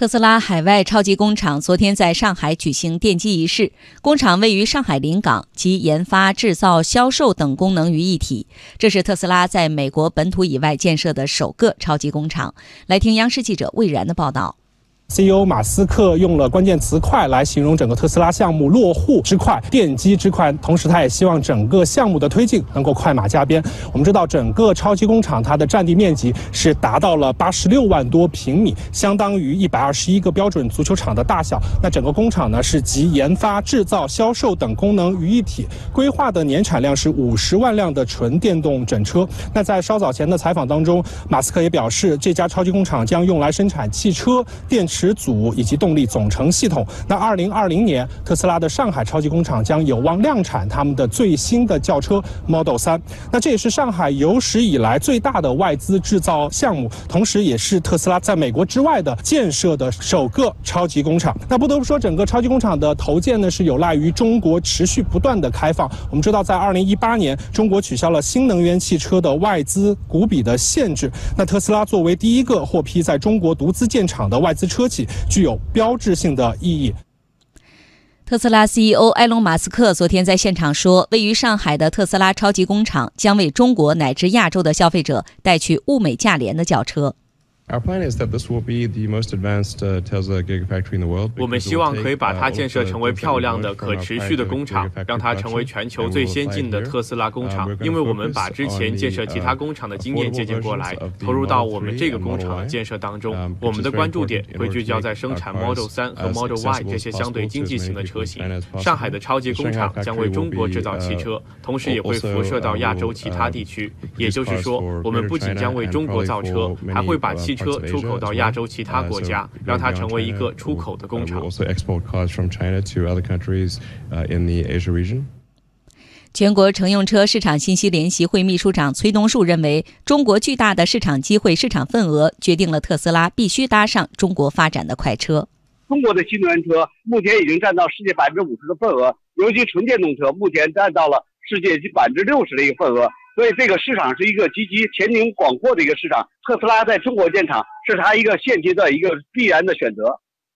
特斯拉海外超级工厂昨天在上海举行奠基仪式。工厂位于上海临港，集研发、制造、销售等功能于一体。这是特斯拉在美国本土以外建设的首个超级工厂。来听央视记者魏然的报道。CEO 马斯克用了关键词“快”来形容整个特斯拉项目落户之快、奠基之快，同时他也希望整个项目的推进能够快马加鞭。我们知道，整个超级工厂它的占地面积是达到了八十六万多平米，相当于一百二十一个标准足球场的大小。那整个工厂呢是集研发、制造、销售等功能于一体，规划的年产量是五十万辆的纯电动整车。那在稍早前的采访当中，马斯克也表示，这家超级工厂将用来生产汽车电池。始祖以及动力总成系统。那二零二零年，特斯拉的上海超级工厂将有望量产他们的最新的轿车 Model 三。那这也是上海有史以来最大的外资制造项目，同时也是特斯拉在美国之外的建设的首个超级工厂。那不得不说，整个超级工厂的投建呢，是有赖于中国持续不断的开放。我们知道，在二零一八年，中国取消了新能源汽车的外资股比的限制。那特斯拉作为第一个获批在中国独资建厂的外资车。具有标志性的意义。特斯拉 CEO 埃隆·马斯克昨天在现场说，位于上海的特斯拉超级工厂将为中国乃至亚洲的消费者带去物美价廉的轿车。Our plan is that this will be the most advanced Tesla Gigafactory in the world. 我们希望可以把它建设成为漂亮的、可持续的工厂，让它成为全球最先进的特斯拉工厂。因为我们把之前建设其他工厂的经验借鉴过来，投入到我们这个工厂的建设当中。我们的关注点会聚焦在生产 Model 3和 Model Y 这些相对经济型的车型。上海的超级工厂将为中国制造汽车，同时也会辐射到亚洲其他地区。也就是说，我们不仅将为中国造车，还会把汽车出口到亚洲其他国家，让它成为一个出口的工厂。全国乘用车市场信息联席会秘书长崔东树认为，中国巨大的市场机会、市场份额，决定了特斯拉必须搭上中国发展的快车。中国的新能源车目前已经占到世界百分之五十的份额，尤其纯电动车目前占到了世界百分之六十的一个份额。所以这个市场是一个极其前景广阔的一个市场，特斯拉在中国建厂是它一个现阶段一个必然的选择。